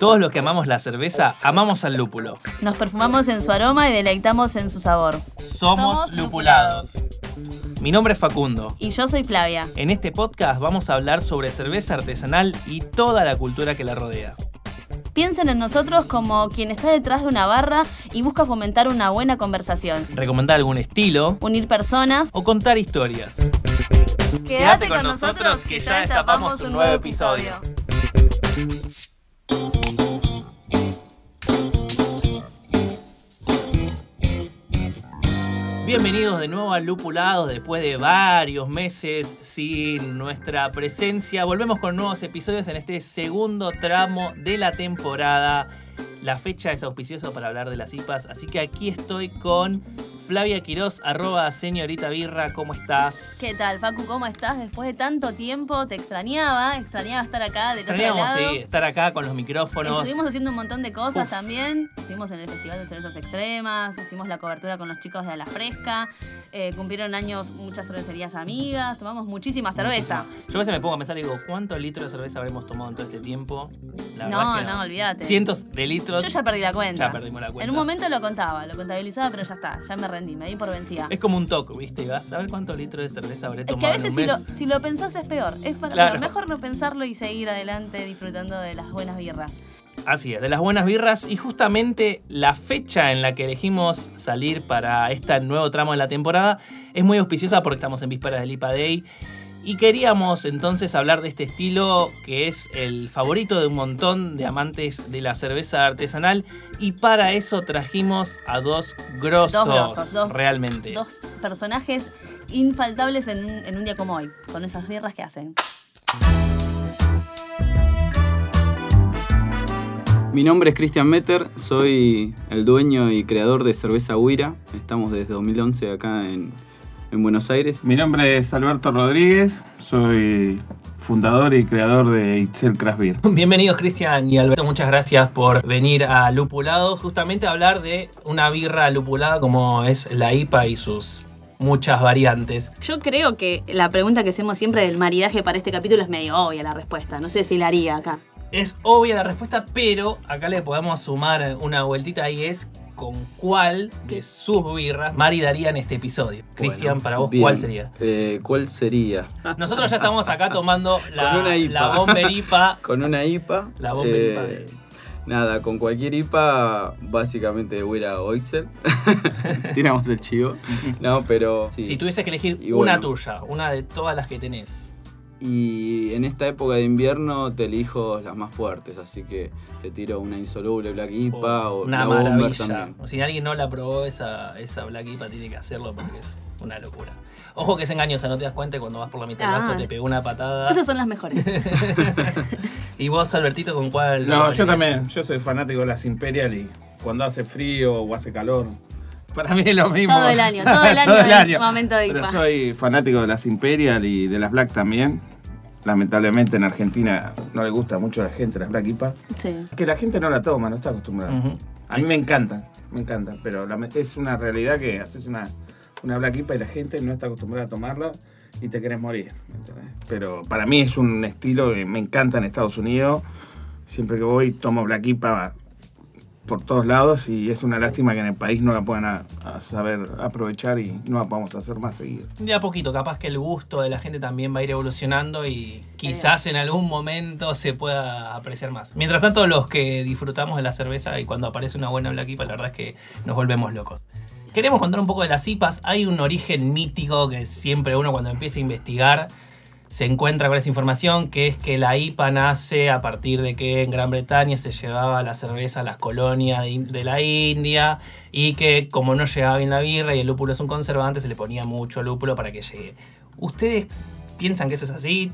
Todos los que amamos la cerveza, amamos al lúpulo. Nos perfumamos en su aroma y deleitamos en su sabor. Somos, Somos lupulados. Mi nombre es Facundo. Y yo soy Flavia. En este podcast vamos a hablar sobre cerveza artesanal y toda la cultura que la rodea. Piensen en nosotros como quien está detrás de una barra y busca fomentar una buena conversación. Recomendar algún estilo Unir personas. o contar historias. Quédate con nosotros que ya destapamos un nuevo episodio. Bienvenidos de nuevo a Lupulados después de varios meses sin nuestra presencia. Volvemos con nuevos episodios en este segundo tramo de la temporada. La fecha es auspiciosa para hablar de las IPAs, así que aquí estoy con Flavia Quiroz, arroba señorita birra, ¿cómo estás? ¿Qué tal, Facu? ¿Cómo estás? Después de tanto tiempo te extrañaba, extrañaba estar acá del Extrañamos, otro lado. sí, estar acá con los micrófonos. Estuvimos haciendo un montón de cosas Uf. también. Estuvimos en el Festival de Cervezas Extremas, hicimos la cobertura con los chicos de A La Fresca, eh, cumplieron años muchas cervecerías amigas, tomamos muchísima cerveza. Yo a veces me pongo a pensar y digo, ¿cuántos litros de cerveza habremos tomado en todo este tiempo? La No, es que no, olvídate. Cientos de litros. Yo ya perdí la cuenta. Ya perdimos la cuenta. En un momento lo contaba, lo contabilizaba, pero ya está, ya me rendí, me di por vencida. Es como un toque, ¿viste? Y vas a ver cuántos litros de cerveza habré Es tomado que a en veces un si lo, mes. si lo pensás es peor, es para Claro. peor. Mejor no pensarlo y seguir adelante disfrutando de las buenas birras. Así es, de las buenas birras y justamente la fecha en la que elegimos salir para este nuevo tramo de la temporada es muy auspiciosa porque estamos en vísperas del IPA Day y queríamos entonces hablar de este estilo que es el favorito de un montón de amantes de la cerveza artesanal y para eso trajimos a dos grosos, Dos grosos, dos- realmente. Dos personajes infaltables en un, en un día como hoy, con esas birras que hacen. Mi nombre es Cristian Metter, soy el dueño y creador de Cerveza Huira. Estamos desde 2011 acá en, en Buenos Aires. Mi nombre es Alberto Rodríguez, soy fundador y creador de Itzel Craft Beer. Bienvenidos Cristian y Alberto, muchas gracias por venir a Lupulados, justamente a hablar de una birra lupulada como es la IPA y sus muchas variantes. Yo creo que la pregunta que hacemos siempre del maridaje para este capítulo es medio obvia la respuesta. No sé si la haría acá. Es obvia la respuesta, pero acá le podemos sumar una vueltita y es con cuál de sus birras maridarían este episodio. Cristian, para vos, bien. ¿cuál sería? Eh, ¿Cuál sería? Nosotros ya estamos acá tomando la, Con una IPA. la Bomber IPA. Con una IPA. La Bomber eh, IPA de- Nada, con cualquier IPA, básicamente Huira o Oixel. Tiramos el chivo. No, pero. sí. Si tuvieses que elegir Y una bueno. tuya, una de todas las que tenés. Y en esta época de invierno te elijo las más fuertes, así que te tiro una insoluble Black IPA o, una la Bomber maravilla. también. O si alguien no la probó, esa, esa Black IPA tiene que hacerlo porque es una locura. Ojo que es engañosa, no te das cuenta cuando vas por la mitad del Ah. vaso te pegó una patada. Esas son las mejores. y vos, Albertito, ¿con cuál? No, yo también, yo soy fanático de las Imperial y cuando hace frío o hace calor, para mí es lo mismo. Todo el año, todo el año es momento de Pero IPA. soy fanático de las Imperial y de las Black también. Lamentablemente en Argentina no le gusta mucho a la gente las Black IPA. Sí. Que la gente no la toma, no está acostumbrada. Ujú. A mí me encantan, me encantan, pero la- es una realidad que haces una, una Black IPA y la gente no está acostumbrada a tomarla y te querés morir. ¿me entendés? Pero para mí es un estilo que me encanta en Estados Unidos. Siempre que voy tomo Black IPA por todos lados y es una lástima que en el país no la puedan saber aprovechar y no la podamos hacer más seguido. De a poquito, capaz que el gusto de la gente también va a ir evolucionando y quizás en algún momento se pueda apreciar más. Mientras tanto, los que disfrutamos de la cerveza y cuando aparece una buena Black la verdad es que nos volvemos locos. Queremos contar un poco de las IPAs. Hay un origen mítico que siempre uno cuando empieza a investigar se encuentra con esa información, que es que la IPA nace a partir de que en Gran Bretaña se llevaba la cerveza a las colonias de, la India y que como no llegaba bien la birra y el lúpulo es un conservante, se le ponía mucho lúpulo para que llegue. ¿Ustedes piensan que eso es así?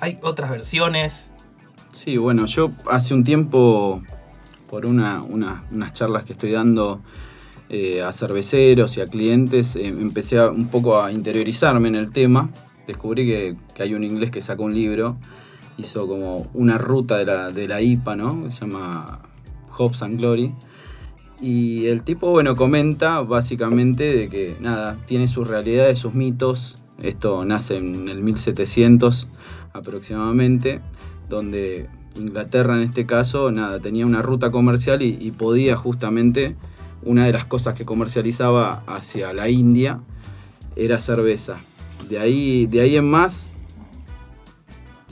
¿Hay otras versiones? Sí, bueno, yo hace un tiempo, por una, una- unas charlas que estoy dando eh, a cerveceros y a clientes, eh, empecé a- un poco a interiorizarme en el tema. Descubrí que, que hay un inglés que sacó un libro, hizo como una ruta de la, de la IPA, ¿no? Se llama Hops and Glory. Y el tipo, bueno, comenta básicamente de que, nada, tiene sus realidades, sus mitos. Esto nace en el 1700 aproximadamente, donde Inglaterra en este caso, nada, tenía una ruta comercial y, y podía justamente, una de las cosas que comercializaba hacia la India era cerveza. De ahí, de ahí en más,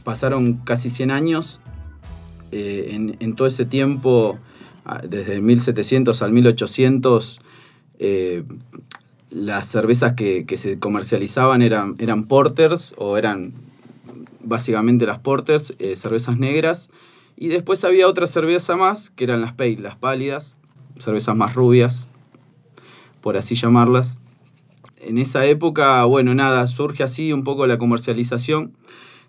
pasaron casi 100 años. Eh, en, todo ese tiempo, ah, desde 1700 al 1800, eh, las cervezas que, que se comercializaban eran, eran porters o eran básicamente las porters, eh, cervezas negras. Y después había otra cerveza más, que eran las pale, las pálidas, cervezas más rubias, por así llamarlas. En esa época, bueno, nada, surge así un poco la comercialización.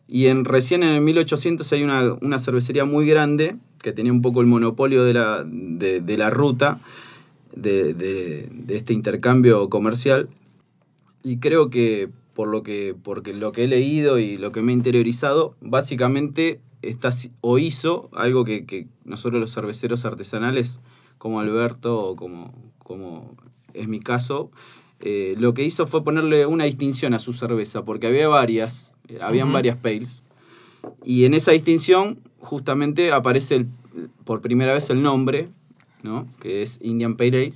Y en, recién en el 1800 hay una, una cervecería muy grande que tenía un poco el monopolio de la, de, la ruta, de este intercambio comercial. Y creo que por lo que, porque lo que he leído y lo que me he interiorizado, básicamente está, o hizo algo que, que nosotros los cerveceros artesanales, como Alberto o como, como es mi caso, eh, lo que hizo fue ponerle una distinción a su cerveza, porque había varias, eh, habían varias pales. Y en esa distinción justamente aparece el- por primera vez el nombre, ¿no? que es Indian Pale Ale.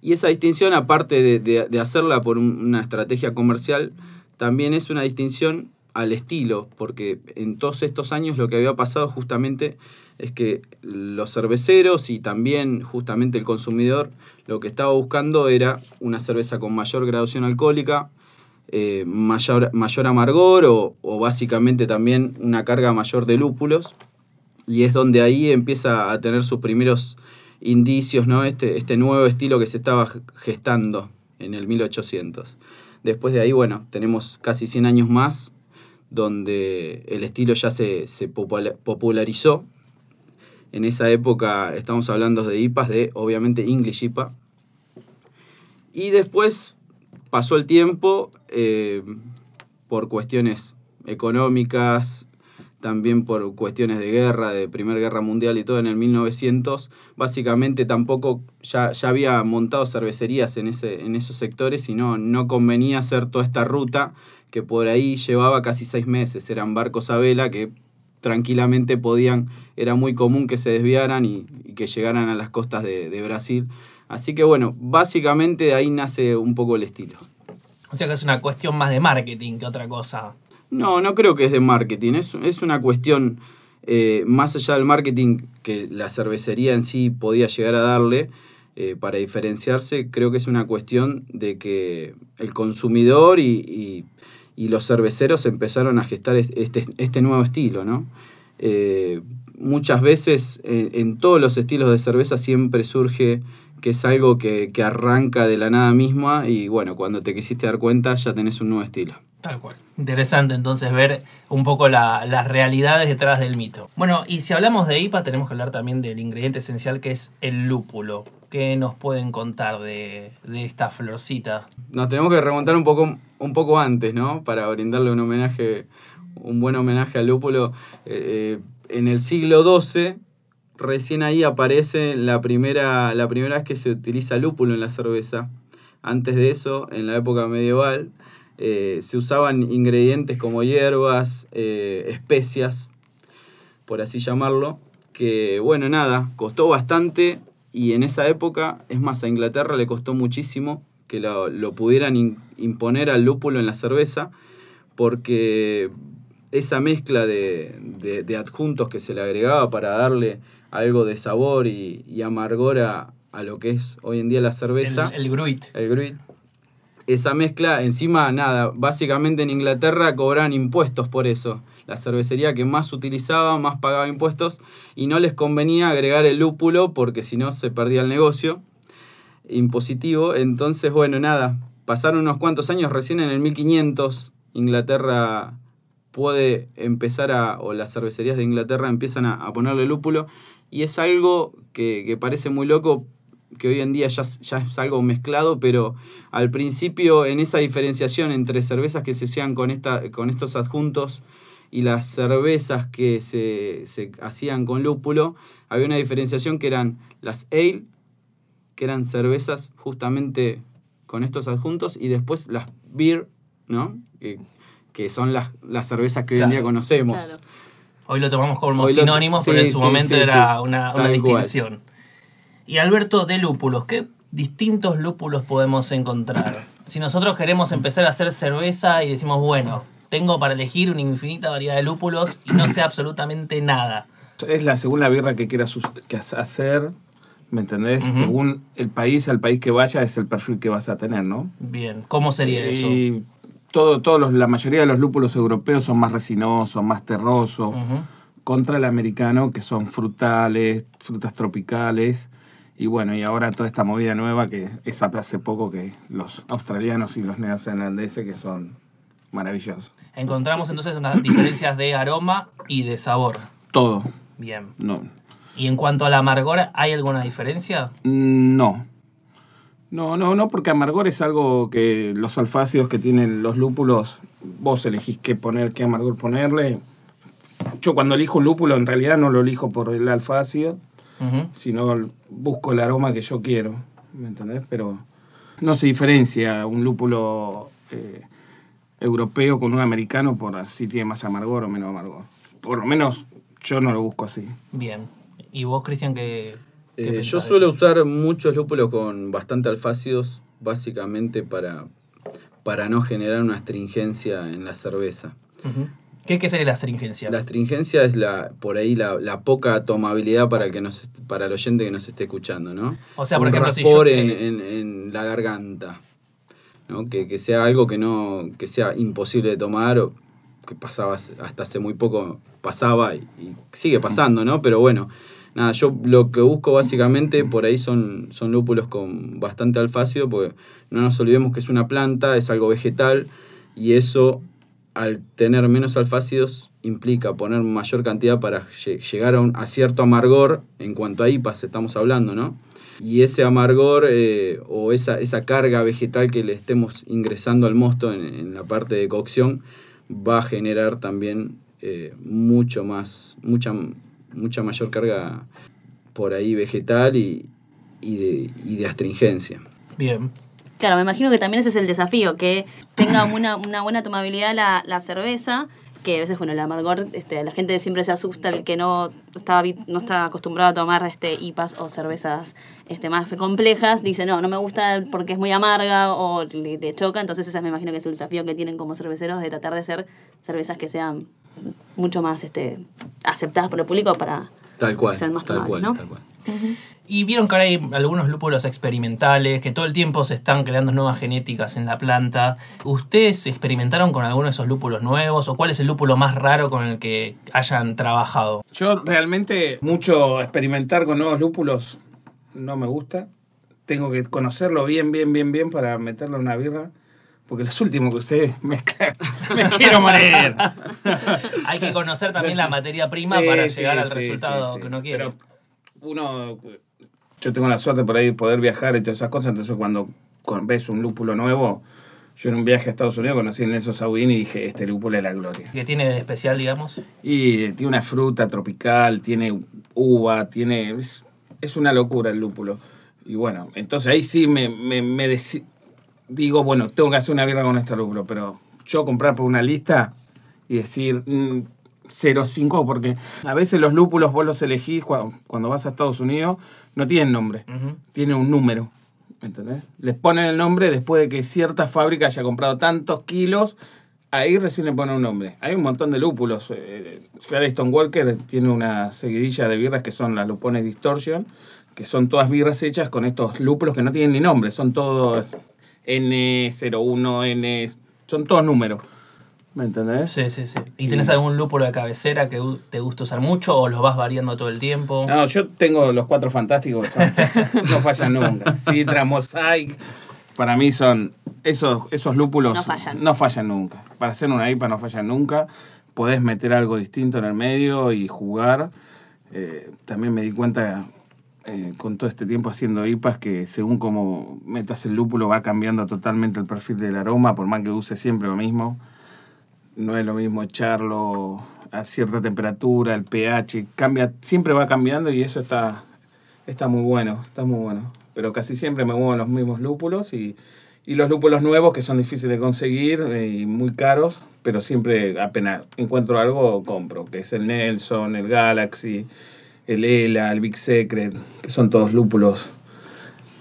Y esa distinción, aparte de, de- de hacerla por un- una estrategia comercial, también es una distinción al estilo, porque en todos estos años lo que había pasado justamente es que los cerveceros y también justamente el consumidor lo que estaba buscando era una cerveza con mayor graduación alcohólica, eh, mayor, mayor amargor o, o básicamente también una carga mayor de lúpulos. Y es donde ahí empieza a tener sus primeros indicios, ¿no? Este, este nuevo estilo que se estaba gestando en el 1800. Después de ahí, bueno, tenemos casi 100 años más, donde el estilo ya se, se popula- popularizó. En esa época estamos hablando de IPAs, de obviamente English IPA. Y después pasó el tiempo eh, por cuestiones económicas, también por cuestiones de guerra, de Primera Guerra Mundial y todo en el 1900, básicamente tampoco ya, ya había montado cervecerías en, ese, en esos sectores y no, no convenía hacer toda esta ruta que por ahí llevaba casi seis meses. Eran barcos a vela que tranquilamente podían, era muy común que se desviaran y, y que llegaran a las costas de, de Brasil. Así que bueno, básicamente de ahí nace un poco el estilo. O sea que es una cuestión más de marketing que otra cosa. No, no creo que es de marketing, es, es una cuestión eh, más allá del marketing que la cervecería en sí podía llegar a darle eh, para diferenciarse, creo que es una cuestión de que el consumidor y, y- y los cerveceros empezaron a gestar est- este, este nuevo estilo, ¿no? Eh, muchas veces en todos los estilos de cerveza siempre surge que es algo que, que arranca de la nada misma y bueno, cuando te quisiste dar cuenta ya tenés un nuevo estilo. Tal cual. Interesante entonces ver un poco la- las realidades detrás del mito. Bueno, y si hablamos de IPA tenemos que hablar también del ingrediente esencial que es el lúpulo. ¿Qué nos pueden contar de, de esta florcita? Nos tenemos que remontar un poco, un poco antes, ¿no? Para brindarle un homenaje, un buen homenaje al lúpulo. Eh, eh, en el siglo XII, recién ahí aparece la primera, la primera vez que se utiliza lúpulo en la cerveza. Antes de eso, en la época medieval, eh, se usaban ingredientes como hierbas, especias, por así llamarlo, que bueno, nada, costó bastante y en esa época, es más, a Inglaterra le costó muchísimo que lo, lo pudieran in- imponer al lúpulo en la cerveza, porque esa mezcla de, de- de adjuntos que se le agregaba para darle algo de sabor y, y amargor a, a lo que es hoy en día la cerveza El, el gruit. el gruit. Esa mezcla, encima, nada, básicamente en Inglaterra cobraban impuestos por eso. La cervecería que más utilizaba, más pagaba impuestos y no les convenía agregar el lúpulo porque si no se perdía el negocio impositivo. Entonces, bueno, nada, pasaron unos cuantos años, recién en el 1500 Inglaterra puede empezar a, o las cervecerías de Inglaterra empiezan a, a ponerle lúpulo y es algo que, que parece muy loco que hoy en día ya, ya es algo mezclado, pero al principio en esa diferenciación entre cervezas que se hacían con, esta, con estos adjuntos y las cervezas que se, se hacían con lúpulo, había una diferenciación que eran las ale, que eran cervezas justamente con estos adjuntos, y después las beer, ¿no? Que, que son las, las cervezas que hoy en día conocemos. Claro. Hoy lo tomamos como Hoy lo- sinónimo, sí, pero en su sí, momento sí, era sí. una, una distinción. Y Alberto, de lúpulos, ¿qué distintos lúpulos podemos encontrar? Si nosotros queremos empezar a hacer cerveza y decimos, bueno, tengo para elegir una infinita variedad de lúpulos y no sé absolutamente nada. Es la según la birra que quieras hacer, ¿me entendés? Según el país, al país que vaya, es el perfil que vas a tener, ¿no? Bien, ¿cómo sería eso? Y todo, todos los, la mayoría de los lúpulos europeos son más resinosos, más terrosos, contra el americano, que son frutales, frutas tropicales. Y bueno, y ahora toda esta movida nueva que es hace poco que los australianos y los neozelandeses que son maravillosos. Encontramos entonces unas diferencias de aroma y de sabor. Todo. Bien. No. Y en cuanto al amargor, ¿hay alguna diferencia? Mm, No. No, no, no, porque amargor es algo que los alfácidos que tienen los lúpulos, vos elegís qué poner, qué amargor ponerle. Yo cuando elijo un lúpulo en realidad no lo elijo por el alfácido, Ujú. sino busco el aroma que yo quiero, ¿me entendés? Pero no se diferencia un lúpulo eh, europeo con un americano por si tiene más amargor o menos amargor. Por lo menos yo no lo busco así. Bien. ¿Y vos, Cristian, qué, qué Eh, yo suelo eso? usar muchos lúpulos con bastante alfácidos, básicamente para, para no generar una astringencia en la cerveza. ¿Qué, qué sería la astringencia? La astringencia es la, por ahí la, la poca tomabilidad para el, que nos, para el oyente que nos esté escuchando, ¿no? O sea, por Un ejemplo, si yo- en, en- en la garganta. ¿no? Que, que sea algo que no que sea imposible de tomar o que pasaba hasta hace muy poco pasaba y, y sigue pasando, ¿no? Pero bueno, nada, yo lo que busco básicamente por ahí son, son lúpulos con bastante alfácido, porque no nos olvidemos que es una planta, es algo vegetal y eso al tener menos alfácidos implica poner mayor cantidad para lle- llegar a, un, a cierto amargor en cuanto a IPAs estamos hablando, ¿no? Y ese amargor eh, o esa, esa carga vegetal que le estemos ingresando al mosto en, en la parte de cocción va a generar también eh, mucho más, mucha, mucha mayor carga por ahí vegetal y, y, de, y de astringencia. Bien. Claro, me imagino que también ese es el desafío, que tenga una, una buena tomabilidad la, la cerveza, que a veces, bueno, el amargor, este, la gente siempre se asusta, el que no está, no está acostumbrado a tomar este, IPAs o cervezas este, más complejas, dice, no, no me gusta porque es muy amarga o le, le choca, entonces ese me imagino que es el desafío que tienen como cerveceros de tratar de hacer cervezas que sean mucho más este, aceptadas por el público para Tal cual, sean más tal tomables, cual, ¿no? tal cual. Y vieron que ahora hay algunos lúpulos experimentales, que todo el tiempo se están creando nuevas genéticas en la planta. ¿Ustedes experimentaron con alguno de esos lúpulos nuevos? ¿O cuál es el lúpulo más raro con el que hayan trabajado? Yo realmente mucho experimentar con nuevos lúpulos no me gusta. Tengo que conocerlo bien, bien, bien, bien para meterlo en una birra. Porque los últimos que usé me, ca- me quiero morir. Hay que conocer también la materia prima Sí, para sí, llegar al sí, resultado que uno quiere. Pero uno, yo tengo la suerte por ahí de poder viajar y todas esas cosas, entonces cuando ves un lúpulo nuevo, yo en un viaje a Estados Unidos conocí el Nelson Sauvin y dije, este lúpulo es la gloria. ¿Qué tiene de especial, digamos? Y tiene una fruta tropical, tiene uva, tiene... Es, es una locura el lúpulo. Y bueno, entonces ahí sí me, me, digo, bueno, tengo que hacer una birra con este lúpulo, pero yo comprar por una lista y decir mm, 0,5, porque a veces los lúpulos vos los elegís cuando, cuando vas a Estados Unidos, no tienen nombre, Ujú. tienen un número. ¿Entendés? Les ponen el nombre después de que cierta fábrica haya comprado tantos kilos, ahí recién le ponen un nombre. Hay un montón de lúpulos. Eh, Stone Walker tiene una seguidilla de birras que son las Lupones Distortion, que son todas birras hechas con estos lúpulos que no tienen ni nombre, son todos N01, N, son todos números. ¿Me entendés? Sí, sí, sí. ¿Y tenés algún lúpulo de cabecera que te gusta usar mucho o los vas variando todo el tiempo? No, yo tengo los cuatro fantásticos, son- no fallan nunca. Citra, Mosaic, para mí son esos, esos lúpulos No fallan. no fallan nunca. Para hacer una IPA no fallan nunca. Podés meter algo distinto en el medio y jugar. Eh, también me di cuenta eh, con todo este tiempo haciendo IPAs que según como metas el lúpulo va cambiando totalmente el perfil del aroma, por más que use siempre lo mismo. No es lo mismo echarlo a cierta temperatura, el pH, cambia, siempre va cambiando y eso está, está muy bueno, está muy bueno. Pero casi siempre me muevo los mismos lúpulos y, y los lúpulos nuevos que son difíciles de conseguir eh, y muy caros, pero siempre apenas encuentro algo, compro, que es el Nelson, el Galaxy, el Ela, el Big Secret, que son todos lúpulos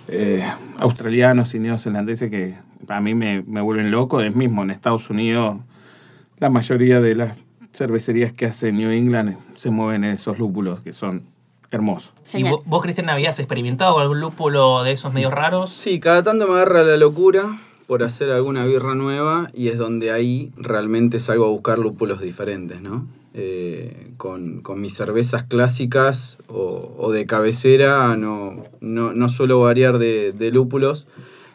eh, australianos y neozelandeses que a mí me, me vuelven loco. Es mismo en Estados Unidos, la mayoría de las cervecerías que hace New England se mueven en esos lúpulos que son hermosos. ¿Y Genial. vos, Cristian, habías experimentado algún lúpulo de esos medios raros? Sí, cada tanto me agarra la locura por hacer alguna birra nueva y es donde ahí realmente salgo a buscar lúpulos diferentes, ¿no? Eh, con, con mis cervezas clásicas o, de cabecera no, no, no suelo variar de, de lúpulos,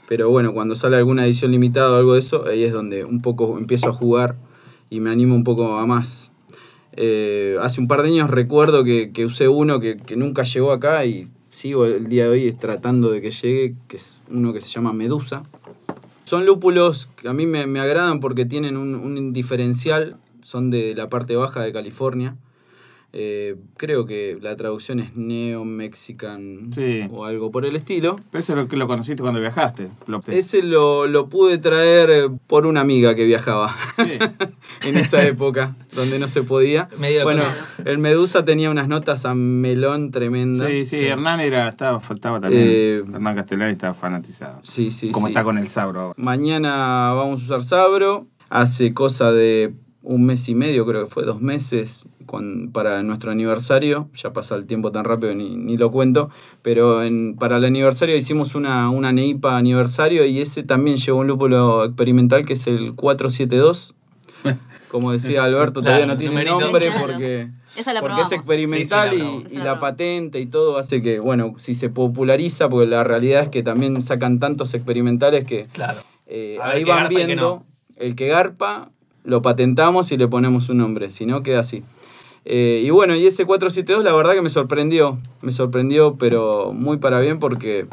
pero bueno, cuando sale alguna edición limitada o algo de eso, ahí es donde un poco empiezo a jugar y me animo un poco a más. Eh, hace un par de años recuerdo que, que usé uno que, que nunca llegó acá y sigo el día de hoy tratando de que llegue, que es uno que se llama Medusa. Son lúpulos que a mí me, me agradan porque tienen un, un diferencial, son de la parte baja de California. Eh, creo que la traducción es neo-mexican Sí. o algo por el estilo. Pero eso es lo que lo conociste cuando viajaste. Lo- Ese lo, lo pude traer por una amiga que viajaba Sí. en esa época, donde no se podía. Medio bueno, claro. el Medusa tenía unas notas a melón tremendas. Sí, sí, Hernán era, estaba, estaba también. Eh, Hernán Castellani estaba fanatizado. Sí, sí, Como sí. está con el Sabro ahora. Mañana vamos a usar Sabro. Hace cosa de un mes y medio, creo que fue dos meses, con- para nuestro aniversario. Ya pasa el tiempo tan rápido ni, ni lo cuento. Pero en- para el aniversario hicimos una, una NEIPA aniversario y ese también llevó un lúpulo experimental que es el 472. Como decía Alberto, todavía Claro, no tiene numerito. nombre Claro. porque, Esa la porque es experimental Sí, sí, la y- la patente y todo hace que, bueno, si se populariza, porque la realidad es que también sacan tantos experimentales que Claro. eh, ahí van viendo el que garpa, lo patentamos y le ponemos un nombre, si no queda así. Eh, y bueno, y ese 472 la verdad que me sorprendió, me sorprendió, pero muy para bien porque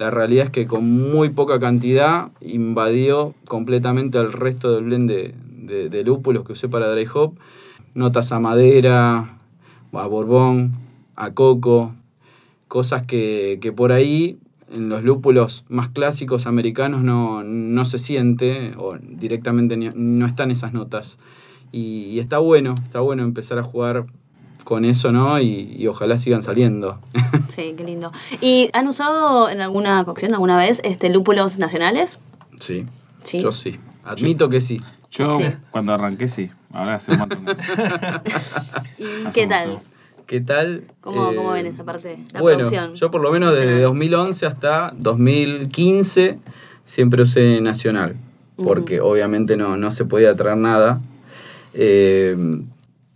la realidad es que con muy poca cantidad invadió completamente el resto del blend de, de- de lúpulos que usé para dry hop. Notas a madera, a borbón, a coco, cosas que, que por ahí en los lúpulos más clásicos americanos no, no se siente o directamente ni- no están esas notas. Y, y está bueno, está bueno empezar a jugar con eso, ¿no? Y, y ojalá sigan saliendo. Sí, qué lindo. ¿Y han usado en alguna cocción alguna vez este lúpulos nacionales? sí, Sí. yo sí. Admito que sí. Yo, Sí. cuando arranqué, sí. Ahora hace un montón. ¿Y Hace qué un tal? montón. ¿Qué tal? ¿Cómo, Eh, cómo ven esa parte? La bueno, producción. yo por lo menos desde Nacional. 2011 hasta 2015 siempre usé Nacional, porque obviamente no, no se podía traer nada, eh,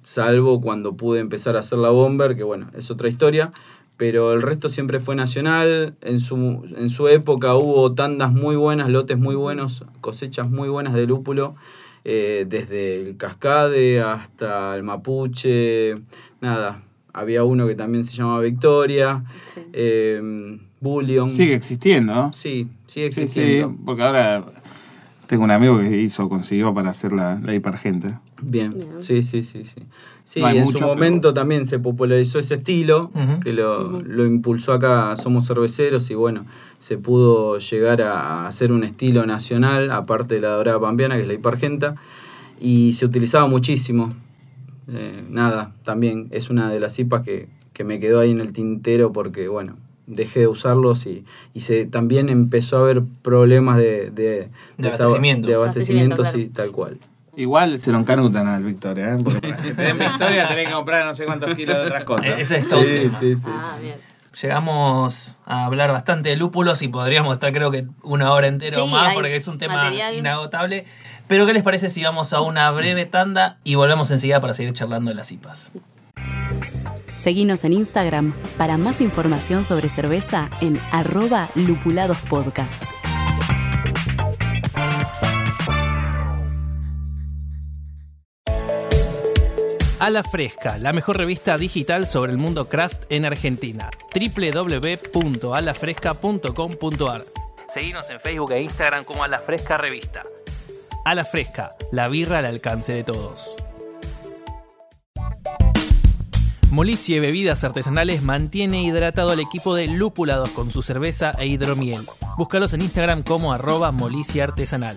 salvo cuando pude empezar a hacer la Bomber, que bueno, es otra historia, pero el resto siempre fue Nacional, en su, en su época hubo tandas muy buenas, lotes muy buenos, cosechas muy buenas de lúpulo, eh, desde el Cascade hasta el Mapuche, nada. Había uno que también se llamaba Victoria, Sí. eh, Bullion. Sigue existiendo, ¿no? Sí, sigue existiendo. sí, porque ahora tengo un amigo que hizo, consiguió para hacer la, la hipergente. Bien. Bien. sí, sí, sí, sí. Sí, No en mucho, su pero- momento también se popularizó ese estilo, que lo, lo impulsó acá Somos Cerveceros y bueno, se pudo llegar a hacer un estilo nacional, aparte de la dorada pampeana, que es la hipergenta, y se utilizaba muchísimo. Eh, nada, también es una de las IPAs que, que me quedó ahí en el tintero porque, bueno, dejé de usarlos y, y se también empezó a haber problemas de, de, abastecimiento. de abastecimiento, sí, tal cual. Igual se lo encanutan al Victoria, ¿eh? Porque para que Victoria tenés que comprar no sé cuántos kilos de otras cosas. Ese es todo un Sí, tema. sí, sí, Ah, sí. bien. Llegamos a hablar bastante de lúpulos y podríamos estar creo que una hora entera o más porque es un tema material. inagotable. Pero ¿qué les parece si vamos a una breve tanda y volvemos enseguida para seguir charlando de las IPAs? Seguinos en Instagram para más información sobre cerveza en arroba lupuladospodcast. A la Fresca, la mejor revista digital sobre el mundo craft en Argentina. www.alafresca.com.ar Seguinos en Facebook e Instagram como A la Fresca Revista. A la Fresca, la birra al alcance de todos. Molicie Bebidas Artesanales mantiene hidratado al equipo de lúpulados con su cerveza e hidromiel. Búscalos en Instagram como arroba Molicie Artesanal.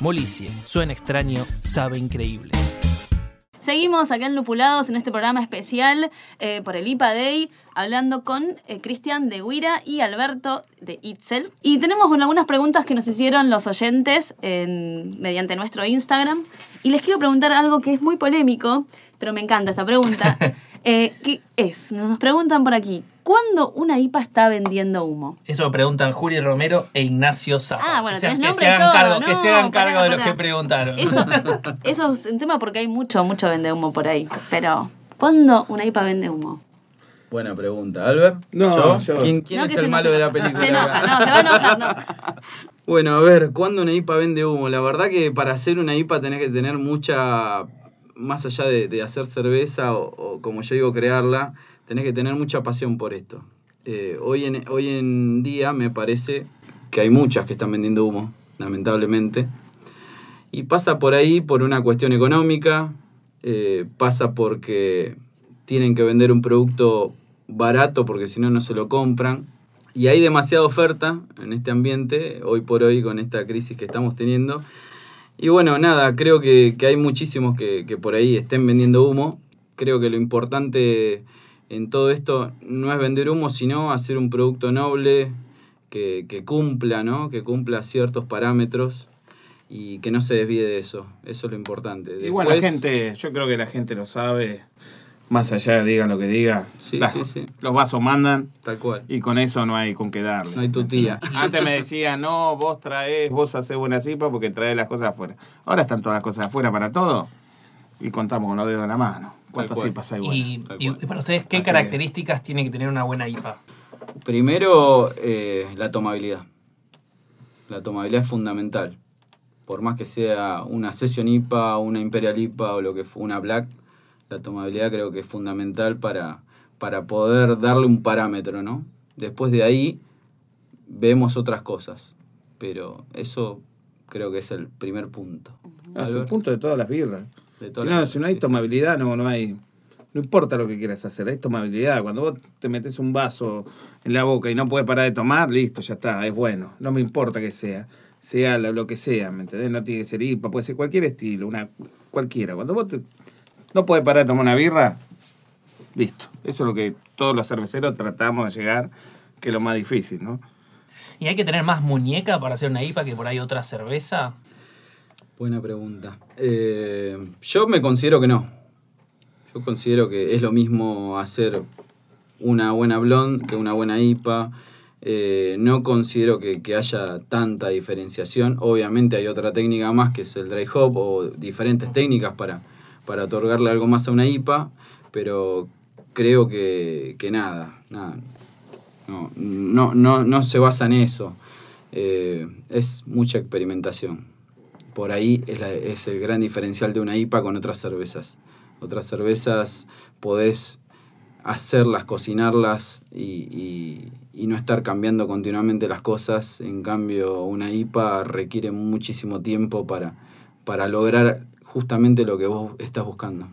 Molicie, suena extraño, sabe increíble. Seguimos acá en Lupulados en este programa especial eh, por el IPA Day, hablando con eh, Cristian de Guira y Alberto de Itzel. Y tenemos algunas preguntas que nos hicieron los oyentes en- mediante nuestro Instagram. Y les quiero preguntar algo que es muy polémico, pero me encanta esta pregunta. Eh, ¿Qué es? Nos preguntan por aquí, ¿cuándo una IPA está vendiendo humo? Eso lo preguntan Juli Romero e Ignacio Zapa. Ah, bueno, que que se hagan todo, cargo, que no, se hagan cargo de lo que preguntaron. Eso, eso es un tema porque hay mucho, mucho vende humo por ahí. Pero, ¿cuándo una IPA vende humo? Buena pregunta. ¿Albert? No, yo- ¿Quién, quién No, es que el malo de la película? Se enoja, no, se va a enojar, no. Bueno, a ver, ¿cuándo una IPA vende humo? La verdad que para hacer una IPA tenés que tener mucha, más allá de, de hacer cerveza o, como yo digo, crearla, tenés que tener mucha pasión por esto. Eh, hoy, en, hoy en día me parece que hay muchas que están vendiendo humo, lamentablemente. Y pasa por ahí por una cuestión económica, eh, pasa porque tienen que vender un producto barato porque si no, no se lo compran. Y hay demasiada oferta en este ambiente, hoy por hoy, con esta crisis que estamos teniendo. Y bueno, nada, creo que, que hay muchísimos que, que por ahí estén vendiendo humo. Creo que lo importante en todo esto no es vender humo, sino hacer un producto noble que, que cumpla, ¿no? Que cumpla ciertos parámetros y que no se desvíe de eso. Eso es lo importante. Igual la gente, yo creo que la gente lo sabe, más allá diga lo que diga. Sí, la- sí, sí. Los vasos mandan Tal cual. y con eso no hay con qué darle. No hay tu tía. Antes me decían, no, vos traes, vos hacés buena cipa porque traes las cosas afuera. Ahora están todas las cosas afuera para todo y contamos con los dedos en la mano. ¿Cuántas cipas hay buenas? Y, para ustedes, ¿qué Así que- características tiene que tener una buena IPA? Primero, eh, la tomabilidad. La tomabilidad es fundamental. Por más que sea una Session IPA, una Imperial IPA o lo que fue una Black, la tomabilidad creo que es fundamental para, para poder darle un parámetro, ¿no? Después de ahí vemos otras cosas. Pero eso creo que es el primer punto. Ah, es el punto de todas las birras. de Si no, las- si no hay tomabilidad, no, no hay. No importa lo que quieras hacer, hay tomabilidad. Cuando vos te metes un vaso en la boca y no puedes parar de tomar, listo, ya está, es bueno. No me importa que sea, sea lo, lo que sea, ¿me entendés? No tiene que ser IPA, puede ser cualquier estilo, una cualquiera. Cuando vos te- no puedes parar de tomar una birra, listo. Eso es lo que todos los cerveceros tratamos de llegar, que es lo más difícil, ¿no? ¿Y hay que tener más muñeca para hacer una IPA que por ahí otra cerveza? Buena pregunta. Eh, yo me considero que no. Yo considero que es lo mismo hacer una buena blonde que una buena IPA. Eh, no considero que, que haya tanta diferenciación. Obviamente hay otra técnica más que es el dry hop o diferentes técnicas para, para otorgarle algo más a una IPA, pero creo que, que nada, nada. No, no, no, se basa en eso. Eh, es mucha experimentación. Por ahí es el gran diferencial de una IPA con otras cervezas. Otras cervezas podés hacerlas, cocinarlas y, y- y no estar cambiando continuamente las cosas. En cambio, una IPA requiere muchísimo tiempo para, para lograr justamente lo que vos estás buscando.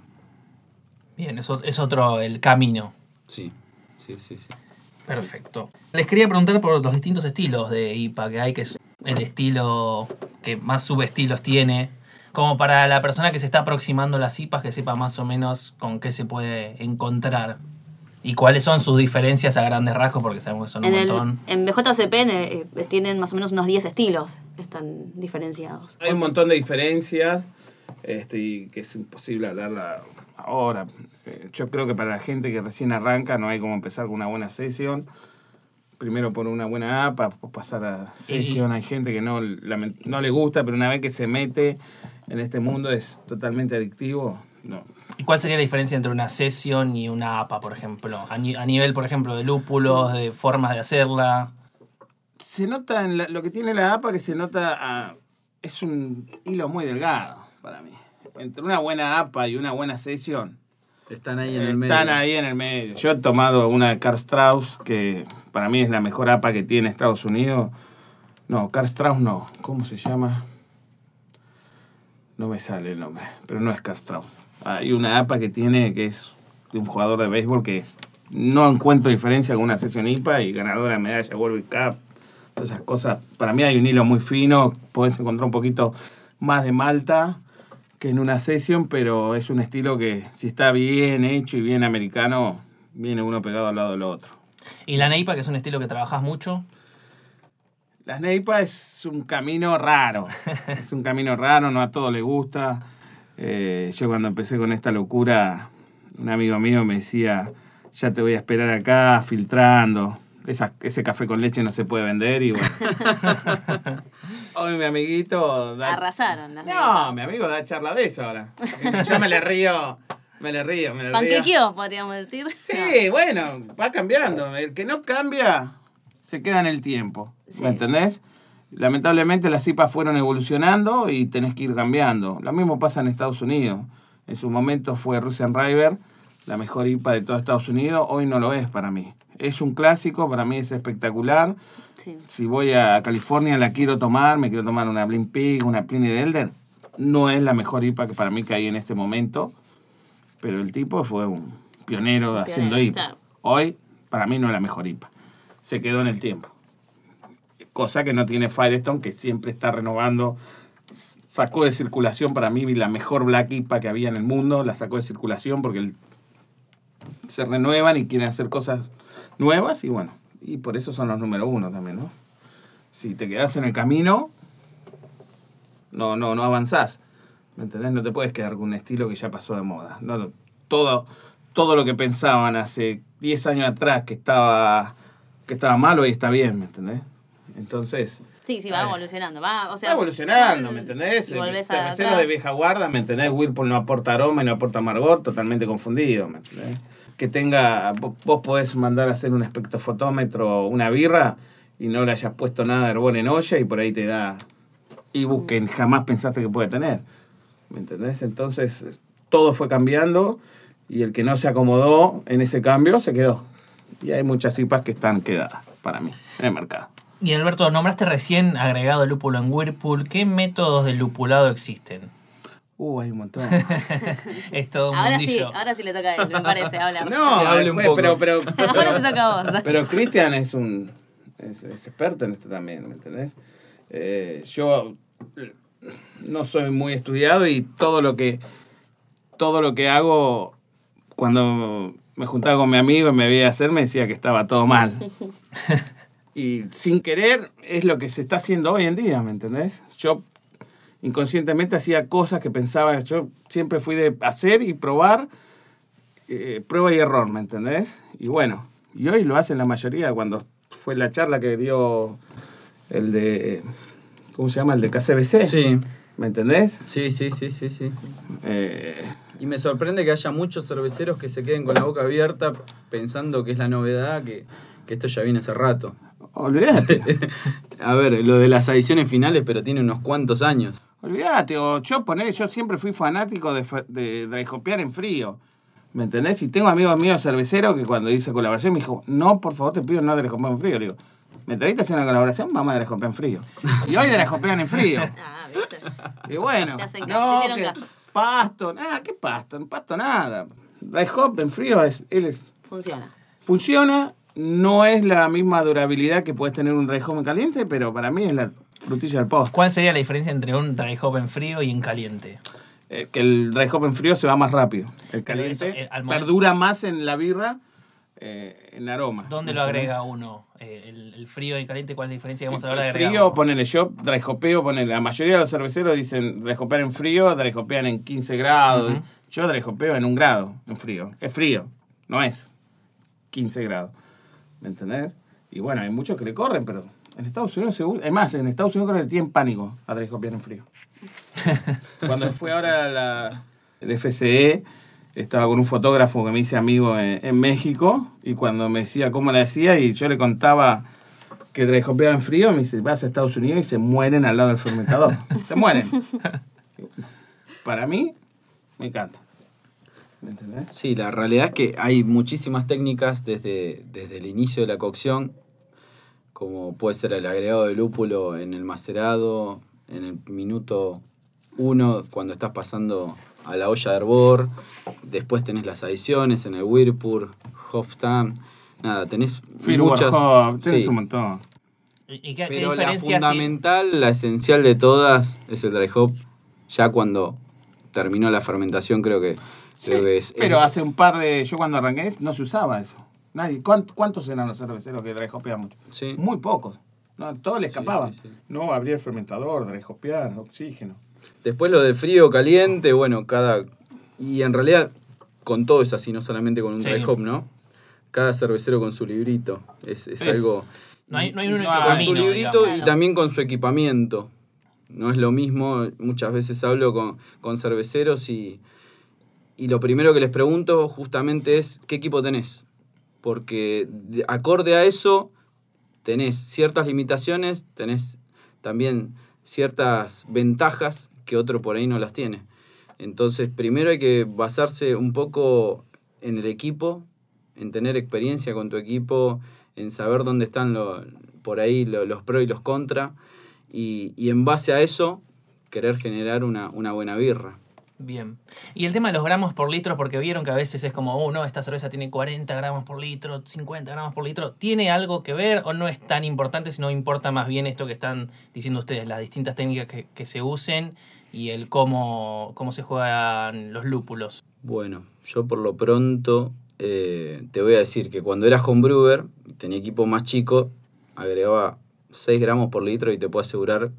Bien, eso es otro el camino. Sí, sí, sí, sí. Perfecto. Les quería preguntar por los distintos estilos de IPA que hay, que es el estilo que más subestilos tiene. Como para la persona que se está aproximando a las IPAs, que sepa más o menos con qué se puede encontrar. Y cuáles son sus diferencias a grandes rasgos, porque sabemos que son un En, el, montón. en BJCP eh, tienen más o menos unos 10 estilos, están diferenciados. Hay un montón de diferencias este, y que es imposible hablarla ahora. Eh, Yo creo que para la gente que recién arranca no hay como empezar con una buena sesión. Primero por una buena app, para pasar a sesión. Hay gente que no, no le gusta, pero una vez que se mete en este mundo es totalmente adictivo. No. ¿Y cuál sería la diferencia entre una sesión y una APA, por ejemplo? A, ni- a nivel, por ejemplo, de lúpulos, de formas de hacerla. Se nota en la- lo que tiene la APA que se nota es un hilo muy delgado para mí. Entre una buena APA y una buena sesión. Están ahí en el medio. Están ahí en el medio. Yo he tomado una de Karl Strauss, que para mí es la mejor APA que tiene Estados Unidos. No, Karl Strauss no. ¿Cómo se llama? No me sale el nombre, pero no es Karl Strauss. Hay una APA que tiene que es de un jugador de béisbol que no encuentro diferencia con una sesión IPA y ganadora de medalla World Cup. Todas esas cosas. Para mí hay un hilo muy fino. Puedes encontrar un poquito más de Malta que en una session, pero es un estilo que si está bien hecho y bien americano, viene uno pegado al lado del otro. ¿Y la neipa, que es un estilo que trabajas mucho? La neipa es un camino raro, es un camino raro, no a todos le gusta. Eh, yo cuando empecé con esta locura, un amigo mío me decía, ya te voy a esperar acá filtrando. Esa- ese café con leche no se puede vender y bueno. Hoy mi amiguito... da- Arrasaron las No, mi amigo da charla de eso ahora. Yo me le río, me le río, me le río. Panquequeos, podríamos decir. Sí, bueno, va cambiando. El que no cambia se queda en el tiempo. Sí. ¿Me entendés? Lamentablemente las IPAs fueron evolucionando y tenés que ir cambiando. Lo mismo pasa en Estados Unidos. En su momento fue Russian River, la mejor IPA de todo Estados Unidos. Hoy no lo es para mí. Es un clásico, para mí es espectacular. Sí. Si voy a California la quiero tomar, me quiero tomar una Blind Pig, una Pliny de Elder. No es la mejor IPA que para mí que hay en este momento, pero el tipo fue un pionero haciendo IPA. claro. Hoy, para mí, no es la mejor IPA. Se quedó en el tiempo. Cosa que no tiene Firestone, que siempre está renovando. Sacó de circulación para mí la mejor Black IPA que había en el mundo. La sacó de circulación porque el- se renuevan y quieren hacer cosas nuevas y bueno, y por eso son los número uno también, ¿no? Si te quedas en el camino, no, no, no avanzás. ¿Me entendés? No te puedes quedar con un estilo que ya pasó de moda. No, todo, todo lo que pensaban hace 10 años atrás que estaba, que estaba malo hoy está bien, ¿me entendés? Entonces, Sí, sí, va Ay. evolucionando. Va, o sea, va evolucionando, ¿me entendés? Cervecero de vieja guarda, ¿me entendés? Whirlpool no aporta aroma y no aporta amargor, totalmente confundido, ¿me entendés? Que tenga, vos, podés mandar a hacer un espectrofotómetro, una birra, y no le hayas puesto nada de herbón en olla y por ahí te da ebook que jamás pensaste que puede tener, ¿me entendés? Entonces, todo fue cambiando y el que no se acomodó en ese cambio se quedó. Y hay muchas IPAs que están quedadas, para mí, en el mercado. Y Alberto, nombraste recién agregado lúpulo en Whirlpool. ¿Qué métodos de lupulado existen? Uh, hay un montón. es todo un Ahora sí, ahora sí le toca a él, me parece, hablar. No, hable un pues, poco. pero, pero, Ahora te toca a vos. Pero Cristian es un es, es experto en esto también, ¿me entendés? Eh, yo no soy muy estudiado y todo lo que todo lo que hago cuando me juntaba con mi amigo y me veía hacer me decía que estaba todo mal. y sin querer es lo que se está haciendo hoy en día, ¿me entendés? Yo inconscientemente hacía cosas que pensaba, yo siempre fui de hacer y probar eh, prueba y error, ¿me entendés? Y bueno, y hoy lo hacen la mayoría. Cuando fue la charla que dio el de, ¿cómo se llama? El de KCBC. Sí, ¿Me entendés? sí, sí, sí, sí, sí. Eh, Y me sorprende que haya muchos cerveceros que se queden con la boca abierta pensando que es la novedad, que, que esto ya viene hace rato. olvídate, A ver, lo de las adiciones finales, pero tiene unos cuantos años. Olvídate. O yo poné, yo siempre fui fanático de, de, de en frío. ¿Me entendés? Y tengo amigos míos cerveceros que cuando hice colaboración me dijo, no, por favor, te pido no de en frío. Le digo, ¿me trajiste a hacer una colaboración? Vamos a en frío. Y hoy de en frío. Ah, ¿viste? Y bueno, Te no, te que caso. pasto, nada, ¿qué pasto? Pasto nada. Dry hop en frío es, él es, Funciona. funciona, no es la misma durabilidad que puedes tener un dry hop en caliente, pero para mí es la frutilla del post. ¿Cuál sería la diferencia entre un dry hop en frío y en caliente? Eh, que el dry hop en frío se va más rápido. El eso, caliente eh, al momento- perdura más en la birra, eh, en aroma. ¿Dónde lo agrega uno? El, el frío y el caliente, ¿cuál es la diferencia que vamos a hablar de frío, ponele yo, dry hopeo, ponele. La mayoría de los cerveceros dicen dry hopear en frío, dry hopean en 15 grados. Yo dry hopeo en un grado, en frío. Es frío, no es 15 grados. ¿Me entendés? Y bueno, hay muchos que le corren, pero en Estados Unidos, seguro, es más, en Estados Unidos creo que le tienen pánico a hopear en frío. Cuando fue ahora la, el FCE, estaba con un fotógrafo que me hice amigo en, en México y cuando me decía cómo le hacía y yo le contaba que hopeaba en frío, me dice, vas a Estados Unidos y se mueren al lado del fermentador. se mueren. Para mí, me encanta. ¿Me entendés? Sí, la realidad es que hay muchísimas técnicas desde, desde el inicio de la cocción, como puede ser el agregado de lúpulo en el macerado, en el minuto uno, cuando estás pasando a la olla de hervor, después tenés las adiciones en el Whirlpool, Hofstam, nada, tenés muchas... Tenés sí, un montón. ¿Y y qué, qué pero la tiene? fundamental, la esencial de todas es el dry hop Ya cuando terminó la fermentación creo que, Sí, creo que es... pero es- hace un par de. Yo cuando arranqué no se usaba eso. Nadie. ¿Cuánt- ¿Cuántos eran los cerveceros que dry hopeaban mucho? Sí. Muy pocos. No, todo le escapaba. sí, sí. No, abrir el fermentador, dry hopear, oxígeno. Después lo de frío, caliente, bueno, cada... Y en realidad con todo es así, no solamente con un Sí. dry hop, ¿no? Cada cervecero con su librito. Es, es algo... No hay, no hay un único con camino. su librito digamos. y también con su equipamiento. No es lo mismo, muchas veces hablo con, con cerveceros y, y lo primero que les pregunto justamente es qué equipo tenés. Porque de- acorde a eso tenés ciertas limitaciones, tenés también ciertas ventajas que otro por ahí no las tiene. Entonces, primero hay que basarse un poco en el equipo, en tener experiencia con tu equipo, en saber dónde están por ahí lo- los pros y los contras, y, y en base a eso, querer generar una, una buena birra. Bien. Y el tema de los gramos por litro, porque vieron que a veces es como, oh, no, esta cerveza tiene 40 gramos por litro, 50 gramos por litro. ¿Tiene algo que ver o no es tan importante, sino importa más bien esto que están diciendo ustedes, las distintas técnicas que, que se usen y el cómo, cómo se juegan los lúpulos? Bueno, yo por lo pronto eh, te voy a decir que cuando era homebrewer, tenía equipo más chico, agregaba 6 gramos por litro y te puedo asegurar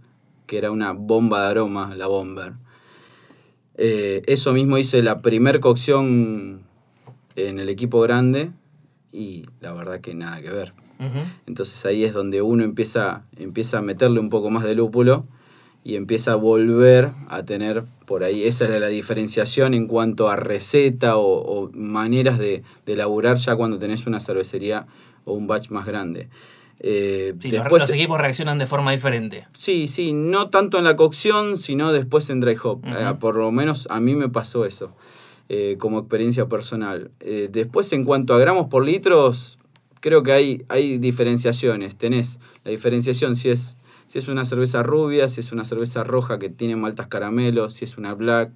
que era una bomba de aroma, la bomber. Eh, eso mismo hice la primer cocción en el equipo grande y la verdad que nada que ver. Entonces ahí es donde uno empieza, empieza a meterle un poco más de lúpulo y empieza a volver a tener por ahí, esa es la diferenciación en cuanto a receta o, o maneras de, de elaborar ya cuando tenés una cervecería o un batch más grande. Eh, Sí, después- los, equipos reaccionan de forma diferente. Sí, sí, no tanto en la cocción, sino después en dry hop. Eh, por lo menos a mí me pasó eso, eh, como experiencia personal. Después, en cuanto a gramos por litros, creo que hay, hay diferenciaciones. Tenés la diferenciación si es, si es una cerveza rubia, si es una cerveza roja que tiene maltas caramelos, si es una black.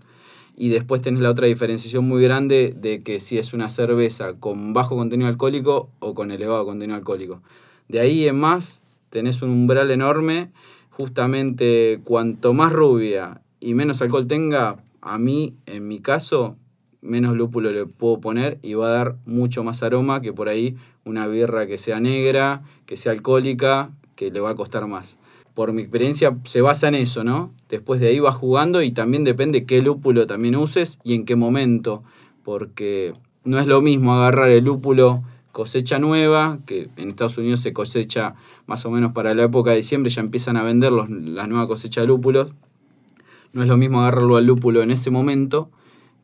Y después tenés la otra diferenciación muy grande de que si es una cerveza con bajo contenido alcohólico o con elevado contenido alcohólico. De ahí en más tenés un umbral enorme. Justamente cuanto más rubia y menos alcohol tenga, a mí, en mi caso, menos lúpulo le puedo poner y va a dar mucho más aroma que por ahí una birra que sea negra, que sea alcohólica, que le va a costar más. Por mi experiencia se basa en eso, ¿no? Después de ahí va jugando y también depende qué lúpulo también uses y en qué momento, porque no es lo mismo agarrar el lúpulo cosecha nueva, que en Estados Unidos se cosecha más o menos para la época de diciembre, ya empiezan a vender los, la nueva cosecha de lúpulos. No es lo mismo agarrarlo al lúpulo en ese momento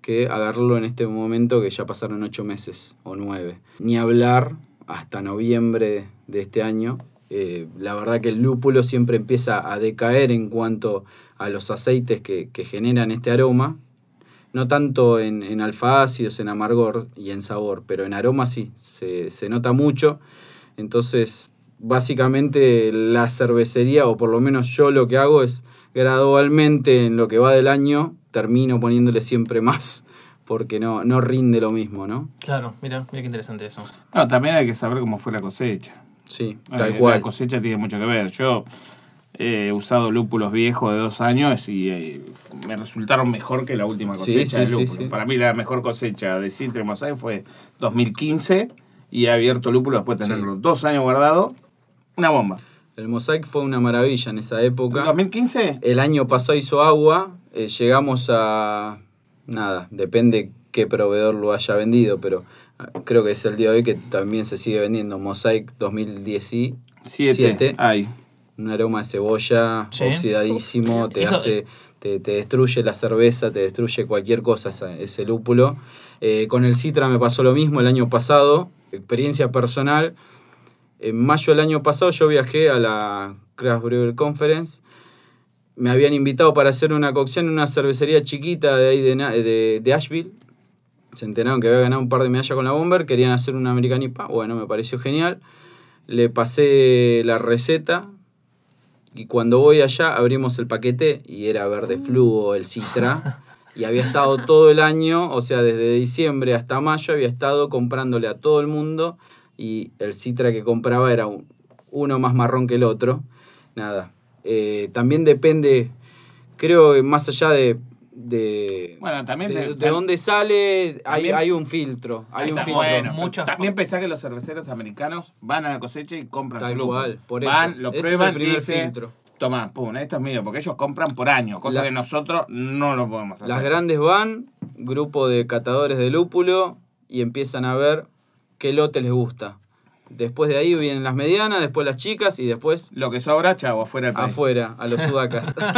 que agarrarlo en este momento que ya pasaron ocho meses o nueve. Ni hablar hasta noviembre de este año. Eh, la verdad que el lúpulo siempre empieza a decaer en cuanto a los aceites que, que generan este aroma. No tanto en, en alfa-ácidos, en amargor y en sabor, pero en aroma sí, se, se nota mucho. Entonces, básicamente la cervecería, o por lo menos yo lo que hago es gradualmente en lo que va del año, termino poniéndole siempre más, porque no, no rinde lo mismo, ¿no? Claro, mira, mira qué interesante eso. No, también hay que saber cómo fue la cosecha. Sí, Eh, tal La cual. cosecha tiene mucho que ver. Yo he usado lúpulos viejos de dos años y eh, me resultaron mejor que la última cosecha sí, de sí, lúpulo. sí. Para mí la mejor cosecha de Citre Mosaic fue 2015 y he abierto lúpulo después de tenerlo dos años guardado. Una bomba. El Mosaic fue una maravilla en esa ¿En época. 2015? El año pasado hizo agua, eh, llegamos a... Nada, depende qué proveedor lo haya vendido, pero ah, creo que es el día de hoy que también se sigue vendiendo Mosaic 2017. Siete. Ahí. Un aroma de cebolla Sí. oxidadísimo, te Eso- hace, te, te destruye la cerveza, te destruye cualquier cosa esa- ese lúpulo. Eh, con el Citra me pasó lo mismo el año pasado, experiencia personal. En mayo del año pasado yo viajé a la Craft Brewer Conference. Me habían invitado para hacer una cocción en una cervecería chiquita de ahí de, de, de Asheville. Se enteraron que había ganado un par de medallas con la Bomber, querían hacer una American IPA. Bueno, me pareció genial. Le pasé la receta y cuando voy allá abrimos el paquete y era verde fluo el Citra. Y había estado todo el año, o sea, desde diciembre hasta mayo, había estado comprándole a todo el mundo y el Citra que compraba era un- uno más marrón que el otro. Nada. Eh, también depende creo que más allá de. De Bueno, también de, de dónde sale, hay, también- hay un filtro. Hay un filtro. bueno, Muchos- también pensá que los cerveceros americanos van a la cosecha y compran Tal cual, por eso. Van, lo Ese es prueban el filtro. Toma, pum, esto es mío, porque ellos compran por año, cosa La- que nosotros no lo podemos hacer. Las grandes van, grupo de catadores de lúpulo, y empiezan a ver qué lote les gusta. Después de ahí vienen las medianas, después las chicas y después Lo que sobra, chavo, afuera del país. afuera, a los sudacas. Claro,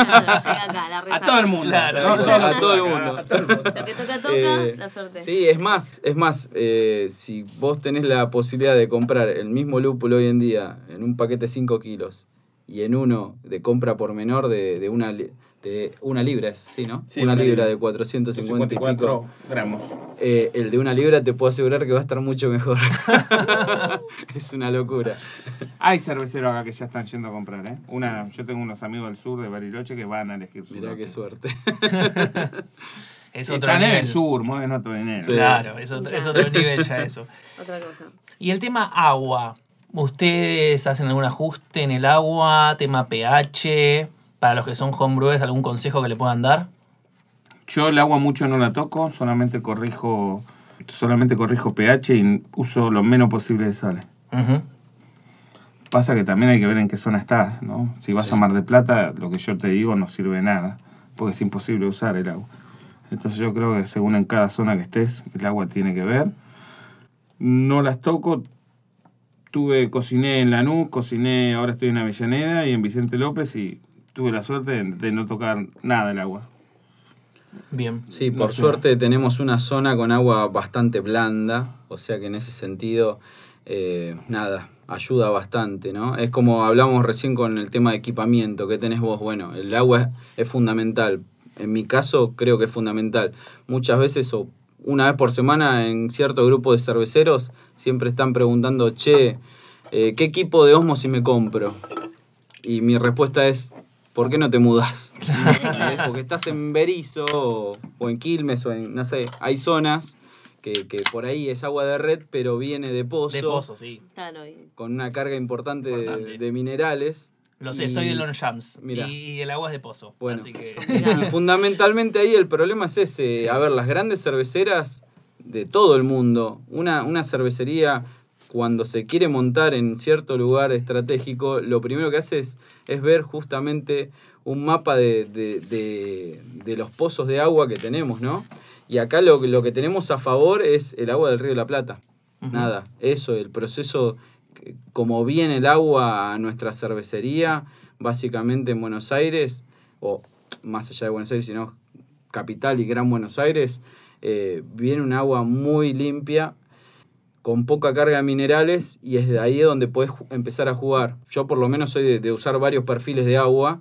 llega acá, la A todo el mundo. Claro, no sí, solo a todo el mundo. a todo el mundo. Lo que toca, toca, Eh, la suerte. Sí, es más, es más, eh, si vos tenés la posibilidad de comprar el mismo lúpulo hoy en día en un paquete de 5 kilos y en uno de compra por menor de, de una, de una libra, es, ¿sí, no? Sí, una una libra libra. de 450 y 54 pico. gramos. Eh, el de una libra te puedo asegurar que va a estar mucho mejor. es una locura. Hay cerveceros acá que ya están yendo a comprar, ¿eh? Una, yo tengo unos amigos del sur de Bariloche que van a elegir su Mirá lote. qué suerte. Es otro Están en nivel. el sur, mueven otro dinero. Sí. Claro, es otro, es otro nivel ya eso. Otra cosa. Y el tema agua. ¿Ustedes hacen algún ajuste en el agua? Tema pH. Para los que son homebrewers, ¿algún consejo que le puedan dar? Yo el agua mucho no la toco, solamente corrijo, solamente corrijo pH y uso lo menos posible de sales. Ujú. Pasa que también hay que ver en qué zona estás, ¿no? Si vas Sí. a Mar de Plata, lo que yo te digo no sirve de nada, porque es imposible usar el agua. Entonces yo creo que según en cada zona que estés, el agua tiene que ver. No las toco. Tuve, cociné en Lanús, cociné, ahora estoy en Avellaneda y en Vicente López y tuve la suerte de, de no tocar nada el agua. Bien. Sí, No por sé. suerte tenemos una zona con agua bastante blanda, o sea que en ese sentido, eh, nada, ayuda bastante, ¿no? Es como hablamos recién con el tema de equipamiento, ¿qué tenés vos? Bueno, el agua es, es fundamental. En mi caso creo que es fundamental. Muchas veces o una vez por semana en cierto grupo de cerveceros siempre están preguntando, che, eh, ¿qué equipo de osmosis me compro? Y mi respuesta es, ¿por qué no te mudas? Porque estás en Berizo o, en Quilmes o en, no sé, hay zonas que, que por ahí es agua de red, pero viene de pozo, De pozo, sí. Claro, con una carga importante, de- Importante. De, minerales. Lo sé, Y- soy de Lone Jams. Y el agua es de pozo. Bueno. Así que. Y fundamentalmente ahí el problema es ese. A ver, las grandes cerveceras de todo el mundo, una, una cervecería cuando se quiere montar en cierto lugar estratégico, lo primero que hace es, es ver justamente un mapa de, de- de- de los pozos de agua que tenemos, ¿no? Y acá lo, que- lo que tenemos a favor es el agua del Río de la Plata. Nada, eso, el proceso, como viene el agua a nuestra cervecería, básicamente en Buenos Aires, o más allá de Buenos Aires, sino capital y Gran Buenos Aires, eh, viene un agua muy limpia, con poca carga de minerales, y es de ahí donde puedes ju- empezar a jugar. Yo por lo menos soy de, de usar varios perfiles de agua.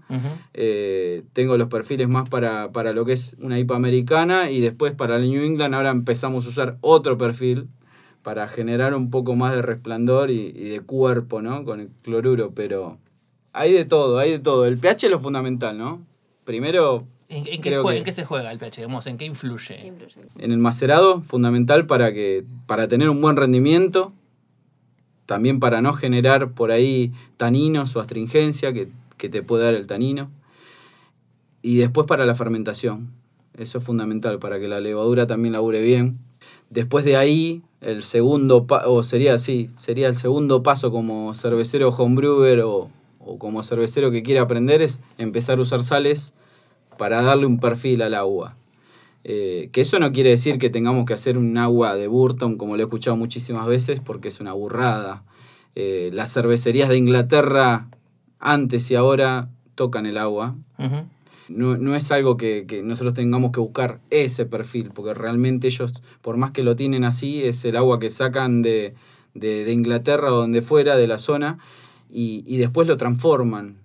Eh, tengo los perfiles más para, para lo que es una IPA americana y después para el New England ahora empezamos a usar otro perfil para generar un poco más de resplandor y, y de cuerpo, ¿no? Con el cloruro, pero hay de todo, hay de todo. El pH es lo fundamental, ¿no? Primero, ¿En, en qué que- en qué se juega el pH? Digamos, ¿En qué ¿qué influye? influye? en el macerado, fundamental para, que, para tener un buen rendimiento, también para no generar por ahí taninos o astringencia que, que te puede dar el tanino. Y después para la fermentación. Eso es fundamental para que la levadura también labure bien. Después de ahí, el segundo, o sería así, sería el segundo paso como cervecero homebrewer o, o como cervecero que quiere aprender es empezar a usar sales para darle un perfil al agua. Eh, que eso no quiere decir que tengamos que hacer un agua de Burton, como lo he escuchado muchísimas veces, porque es una burrada. Eh, las cervecerías de Inglaterra, antes y ahora, tocan el agua. No, no es algo que, que nosotros tengamos que buscar ese perfil, porque realmente ellos, por más que lo tienen así, es el agua que sacan de, de- de Inglaterra o donde fuera, de la zona, y, y después lo transforman,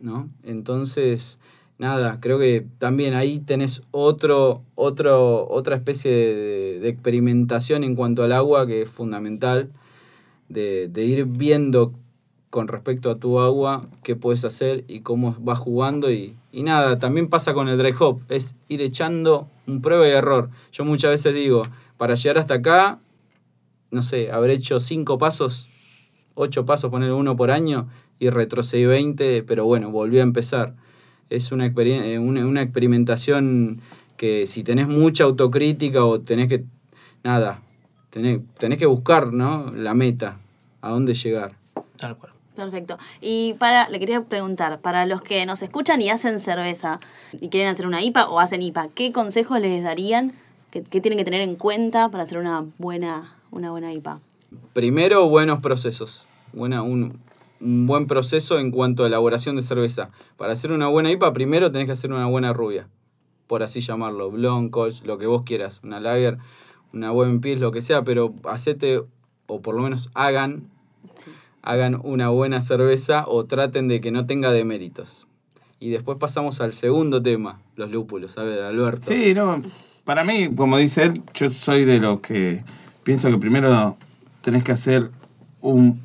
¿no? Entonces, nada, creo que también ahí tenés otro, otro, otra especie de, experimentación en cuanto al agua que es fundamental, de, de ir viendo con respecto a tu agua, qué puedes hacer y cómo vas jugando. Y, y nada, también pasa con el dry hop, es ir echando un prueba y error. Yo muchas veces digo, para llegar hasta acá, no sé, habré hecho cinco pasos, ocho pasos, poner uno por año y retrocedí 20, pero bueno, volví a empezar. Es una, experien- eh, una, una experimentación que si tenés mucha autocrítica o tenés que, nada, tenés, tenés que buscar, ¿no? La meta, a dónde llegar. Tal cual. Perfecto. Y para, le quería preguntar, para los que nos escuchan y hacen cerveza y quieren hacer una IPA o hacen IPA, ¿qué consejos les darían? ¿Qué, qué tienen que tener en cuenta para hacer una buena, una buena IPA? Primero, buenos procesos. Buena, un, un buen proceso en cuanto a elaboración de cerveza. Para hacer una buena IPA, primero tenés que hacer una buena rubia. Por así llamarlo. Blonde, Kolsch, lo que vos quieras. Una lager, una buen pils, lo que sea. Pero hacete, o por lo menos hagan, Sí. hagan una buena cerveza o traten de que no tenga deméritos. Y después pasamos al segundo tema, los lúpulos. A ver, Alberto. Sí, no. Para mí, como dice él, yo soy de los que pienso que primero tenés que hacer un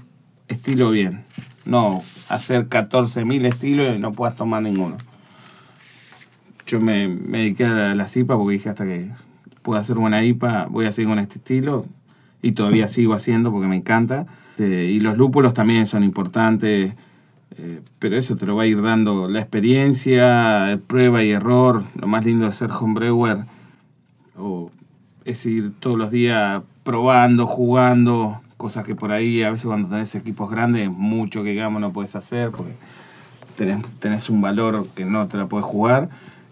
estilo bien. No hacer 14.000 estilos y no puedas tomar ninguno. Yo me, me dediqué a las IPA porque dije hasta que pueda hacer buena IPA voy a seguir con este estilo y todavía sigo haciendo porque me encanta. Este, y los lúpulos también son importantes, eh, pero eso te lo va a ir dando la experiencia, prueba y error. Lo más lindo de ser homebrewer o es ir todos los días probando, jugando, cosas que por ahí a veces cuando tenés equipos grandes, mucho que digamos no puedes hacer porque tenés, un valor que no te la puedes jugar.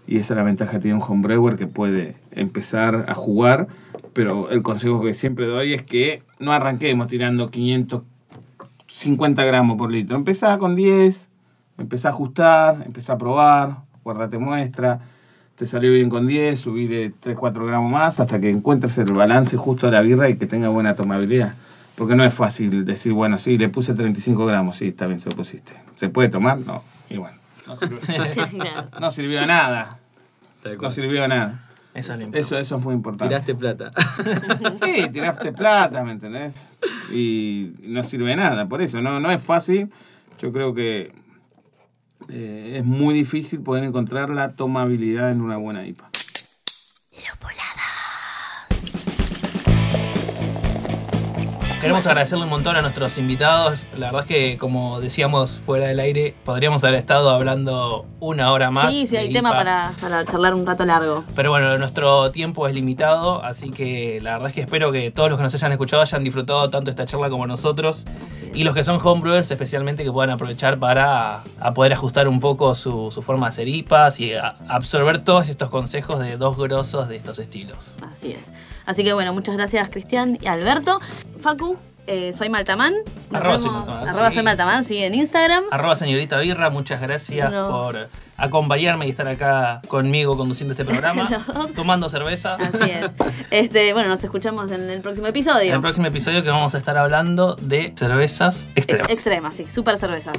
Y esa es la ventaja que tiene un homebrewer que puede empezar a jugar. Pero el consejo que siempre doy es que no arranquemos tirando 550 gramos por litro. Empezá con 10, empezá a ajustar, empezá a probar, guardate muestra. Te salió bien con 10, subí de 3, 4 gramos más hasta que encuentres el balance justo de la birra y que tenga buena tomabilidad. Porque no es fácil decir, bueno, sí, le puse 35 gramos, sí, está bien, se lo pusiste. ¿Se puede tomar? No. Y bueno, no sirvió, no sirvió de nada. No sirvió de nada. Eso. Eso, eso es muy importante. Tiraste plata. Sí, tiraste plata, ¿me entendés? Y no sirve de nada, por eso, no, no es fácil. Yo creo que eh, es muy difícil poder encontrar la tomabilidad en una buena IPA. Queremos agradecerle un montón a nuestros invitados. La verdad es que, como decíamos fuera del aire, podríamos haber estado hablando una hora más. Sí, sí, hay tema para, para charlar un rato largo. Pero bueno, nuestro tiempo es limitado, así que la verdad es que espero que todos los que nos hayan escuchado hayan disfrutado tanto esta charla como nosotros. Y los que son homebrewers especialmente que puedan aprovechar para a poder ajustar un poco su, su forma de hacer IPAs y a- absorber todos estos consejos de dos grosos de estos estilos. Así es. Así que bueno, muchas gracias Cristian y Alberto. Facu, eh, soy Maltamán. Nos Arroba soy Maltamán, arroba sí. soy Maltamán, sí, en Instagram. Arroba señorita Birra, muchas gracias Nos- por acompañarme y estar acá conmigo conduciendo este programa, tomando cerveza. Así es. Este, bueno, nos escuchamos en el próximo episodio. En el próximo episodio que vamos a estar hablando de cervezas extremas. Extremas, sí, super cervezas.